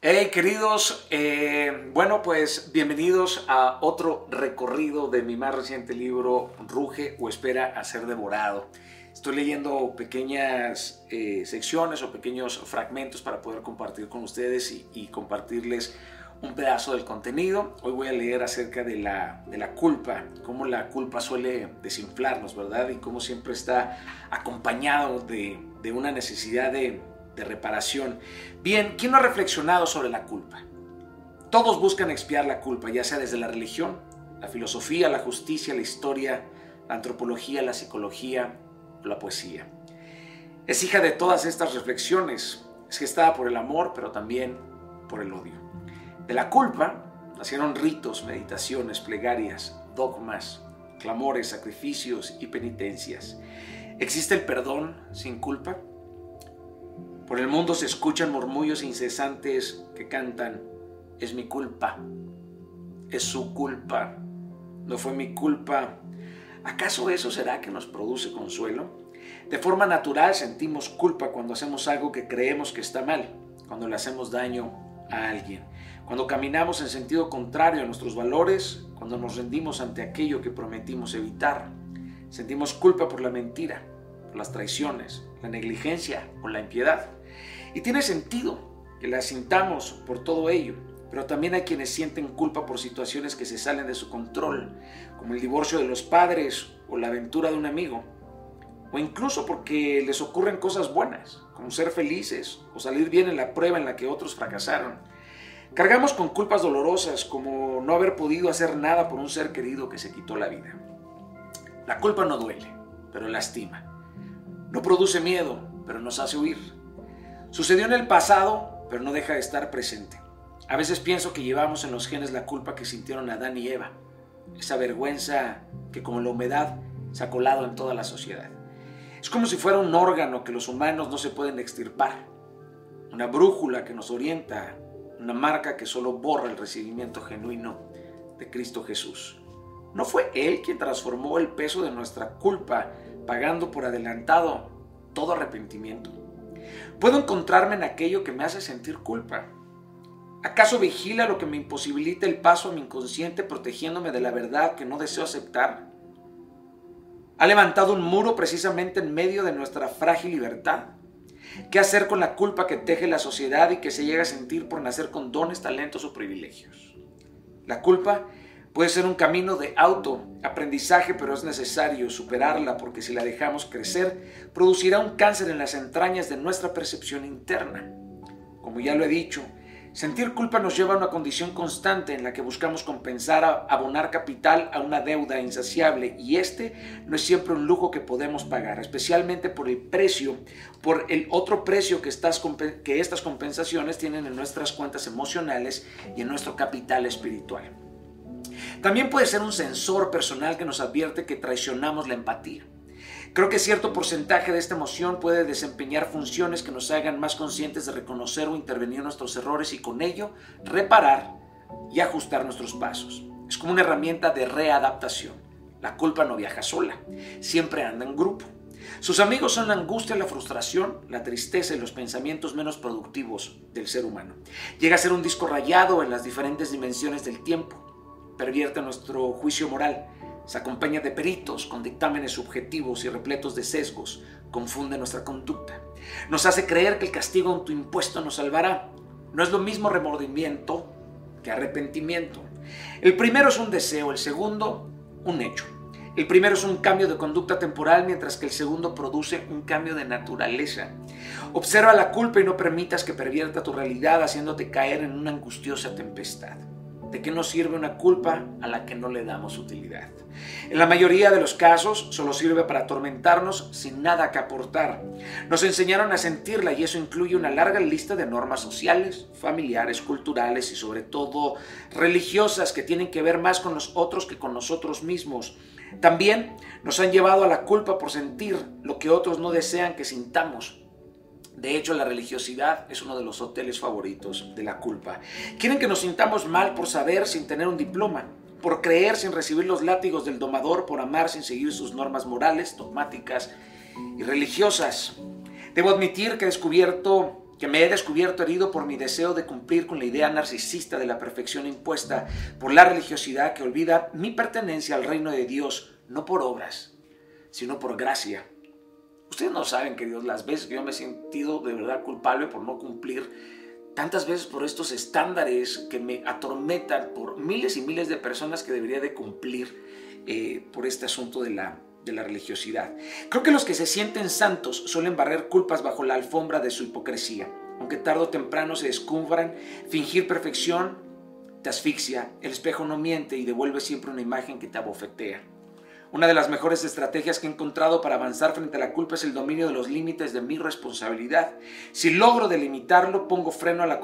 Hey queridos, eh, bueno pues bienvenidos a otro recorrido de mi más reciente libro Ruge o espera a ser devorado. Estoy leyendo pequeñas eh, secciones o pequeños fragmentos para poder compartir con ustedes y, compartirles un pedazo del contenido. Hoy voy a leer acerca de la, de la culpa, cómo la culpa suele desinflarnos, ¿verdad? Y cómo siempre está acompañado de, de una necesidad de, de reparación. Bien, ¿quién no ha reflexionado sobre la culpa? Todos buscan expiar la culpa, ya sea desde la religión, la filosofía, la justicia, la historia, la antropología, la psicología o la poesía. Es hija de todas estas reflexiones, es gestada por el amor, pero también por el odio. De la culpa nacieron ritos, meditaciones, plegarias, dogmas, clamores, sacrificios y penitencias. ¿Existe el perdón sin culpa? Por el mundo se escuchan murmullos incesantes que cantan, es mi culpa, es su culpa, no fue mi culpa. ¿Acaso eso será que nos produce consuelo? De forma natural sentimos culpa cuando hacemos algo que creemos que está mal, cuando le hacemos daño a alguien, cuando caminamos en sentido contrario a nuestros valores, cuando nos rendimos ante aquello que prometimos evitar. Sentimos culpa por la mentira, por las traiciones, la negligencia o la impiedad. Y tiene sentido que la sintamos por todo ello, pero también hay quienes sienten culpa por situaciones que se salen de su control, como el divorcio de los padres o la aventura de un amigo, o incluso porque les ocurren cosas buenas, como ser felices o salir bien en la prueba en la que otros fracasaron. Cargamos con culpas dolorosas como no haber podido hacer nada por un ser querido que se quitó la vida. La culpa no duele, pero lastima. No produce miedo, pero nos hace huir. Sucedió en el pasado, pero no deja de estar presente. A veces pienso que llevamos en los genes la culpa que sintieron Adán y Eva, esa vergüenza que como la humedad se ha colado en toda la sociedad. Es como si fuera un órgano que los humanos no se pueden extirpar, una brújula que nos orienta, una marca que solo borra el recibimiento genuino de Cristo Jesús. ¿No fue Él quien transformó el peso de nuestra culpa pagando por adelantado todo arrepentimiento? Puedo encontrarme en aquello que me hace sentir culpa. ¿Acaso vigila lo que me imposibilita el paso a mi inconsciente protegiéndome de la verdad que no deseo aceptar? ¿Ha levantado un muro precisamente en medio de nuestra frágil libertad? ¿Qué hacer con la culpa que teje la sociedad y que se llega a sentir por nacer con dones, talentos o privilegios? La culpa Puede ser un camino de autoaprendizaje, pero es necesario superarla porque si la dejamos crecer, producirá un cáncer en las entrañas de nuestra percepción interna. Como ya lo he dicho, sentir culpa nos lleva a una condición constante en la que buscamos compensar, abonar capital a una deuda insaciable y este no es siempre un lujo que podemos pagar, especialmente por el precio, por el otro precio que estas, compensaciones tienen en nuestras cuentas emocionales y en nuestro capital espiritual. También puede ser un sensor personal que nos advierte que traicionamos la empatía. Creo que cierto porcentaje de esta emoción puede desempeñar funciones que nos hagan más conscientes de reconocer o intervenir nuestros errores y con ello reparar y ajustar nuestros pasos. Es como una herramienta de readaptación. La culpa no viaja sola, siempre anda en grupo. Sus amigos son la angustia, la frustración, la tristeza y los pensamientos menos productivos del ser humano. Llega a ser un disco rayado en las diferentes dimensiones del tiempo pervierte nuestro juicio moral, se acompaña de peritos con dictámenes subjetivos y repletos de sesgos, confunde nuestra conducta. Nos hace creer que el castigo autoimpuesto nos salvará. No es lo mismo remordimiento que arrepentimiento. El primero es un deseo, el segundo un hecho. El primero es un cambio de conducta temporal, mientras que el segundo produce un cambio de naturaleza. Observa la culpa y no permitas que pervierta tu realidad haciéndote caer en una angustiosa tempestad. ¿De qué nos sirve una culpa a la que no le damos utilidad? En la mayoría de los casos solo sirve para atormentarnos sin nada que aportar. Nos enseñaron a sentirla y eso incluye una larga lista de normas sociales, familiares, culturales y sobre todo religiosas que tienen que ver más con los otros que con nosotros mismos. También nos han llevado a la culpa por sentir lo que otros no desean que sintamos de hecho, la religiosidad es uno de los hoteles favoritos de la culpa. Quieren que nos sintamos mal por saber sin tener un diploma, por creer sin recibir los látigos del domador, por amar sin seguir sus normas morales, dogmáticas y religiosas. Debo admitir que he descubierto que me he descubierto herido por mi deseo de cumplir con la idea narcisista de la perfección impuesta por la religiosidad que olvida mi pertenencia al reino de Dios, no por obras, sino por gracia. Ustedes no saben, queridos, las veces yo me he sentido de verdad culpable por no cumplir tantas veces por estos estándares que me atormentan por miles y miles de personas que debería de cumplir eh, por este asunto de la, de la religiosidad. Creo que los que se sienten santos suelen barrer culpas bajo la alfombra de su hipocresía. Aunque tarde o temprano se descubran, fingir perfección te asfixia, el espejo no miente y devuelve siempre una imagen que te abofetea. Una de las mejores estrategias que he encontrado para avanzar frente a la culpa es el dominio de los límites de mi responsabilidad. Si logro delimitarlo, pongo freno a la,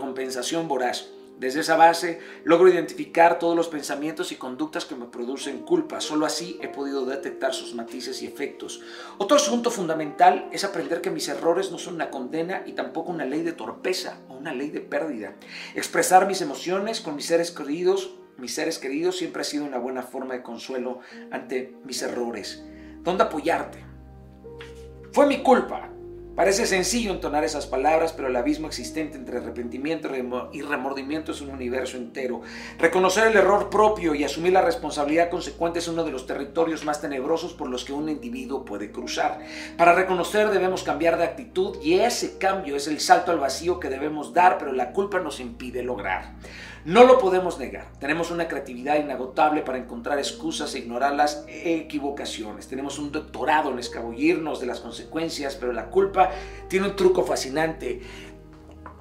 compensación voraz. Desde esa base logro identificar todos los pensamientos y conductas que me producen culpa. Solo así he podido detectar sus matices y efectos. Otro asunto fundamental es aprender que mis errores no son una condena y tampoco una ley de torpeza o una ley de pérdida. Expresar mis emociones con mis seres queridos, mis seres queridos siempre ha sido una buena forma de consuelo ante mis errores. ¿Dónde apoyarte? Fue mi culpa. Parece sencillo entonar esas palabras, pero el abismo existente entre arrepentimiento y remordimiento es un universo entero. Reconocer el error propio y asumir la responsabilidad consecuente es uno de los territorios más tenebrosos por los que un individuo puede cruzar. Para reconocer debemos cambiar de actitud y ese cambio es el salto al vacío que debemos dar, pero la culpa nos impide lograr. No lo podemos negar. Tenemos una creatividad inagotable para encontrar excusas e ignorar las equivocaciones. Tenemos un doctorado en escabullirnos de las consecuencias, pero la tiene un truco fascinante.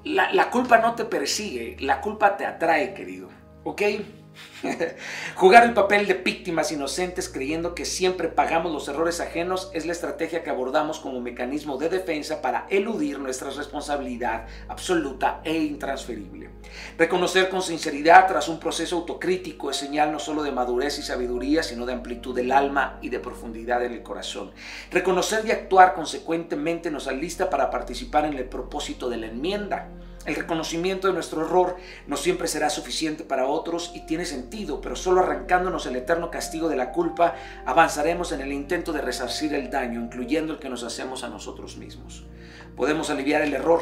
La, la culpa no te persigue, la culpa te atrae, querido. ¿Ok? Jugar el papel de víctimas inocentes creyendo que siempre pagamos los errores ajenos es la estrategia que abordamos como mecanismo de defensa para eludir nuestra responsabilidad absoluta e intransferible. Reconocer con sinceridad tras un proceso autocrítico es señal no solo de madurez y sabiduría, sino de amplitud del alma y de profundidad en el corazón. Reconocer y actuar consecuentemente nos alista para participar en el propósito de la enmienda. El reconocimiento de nuestro error no siempre será suficiente para otros y tiene sentido, pero solo arrancándonos el eterno castigo de la culpa avanzaremos en el intento de resarcir el daño, incluyendo el que nos hacemos a nosotros mismos. Podemos aliviar el error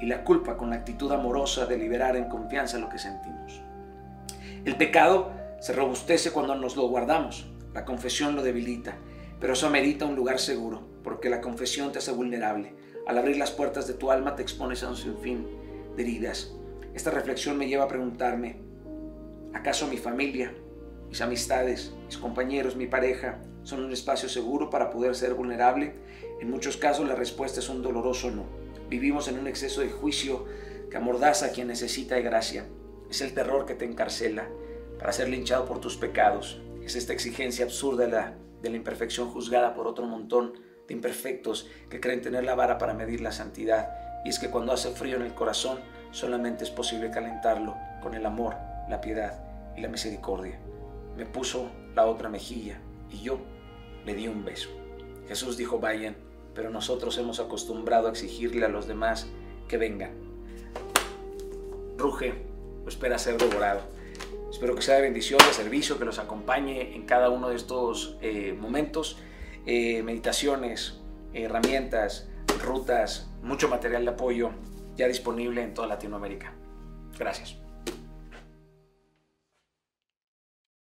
y la culpa con la actitud amorosa de liberar en confianza lo que sentimos. El pecado se robustece cuando nos lo guardamos, la confesión lo debilita, pero eso amerita un lugar seguro, porque la confesión te hace vulnerable. Al abrir las puertas de tu alma te expones a un sinfín de heridas. Esta reflexión me lleva a preguntarme, ¿acaso mi familia, mis amistades, mis compañeros, mi pareja son un espacio seguro para poder ser vulnerable? En muchos casos la respuesta es un doloroso no. Vivimos en un exceso de juicio que amordaza a quien necesita de gracia. Es el terror que te encarcela para ser linchado por tus pecados. Es esta exigencia absurda de la, de la imperfección juzgada por otro montón de imperfectos que creen tener la vara para medir la santidad y es que cuando hace frío en el corazón, solamente es posible calentarlo con el amor, la piedad y la misericordia. Me puso la otra mejilla y yo le di un beso. Jesús dijo, vayan, pero nosotros hemos acostumbrado a exigirle a los demás que vengan. Ruge o espera ser devorado. Espero que sea de bendición, de servicio, que los acompañe en cada uno de estos eh, momentos, eh, meditaciones, herramientas, rutas, mucho material de apoyo ya disponible en toda Latinoamérica. Gracias.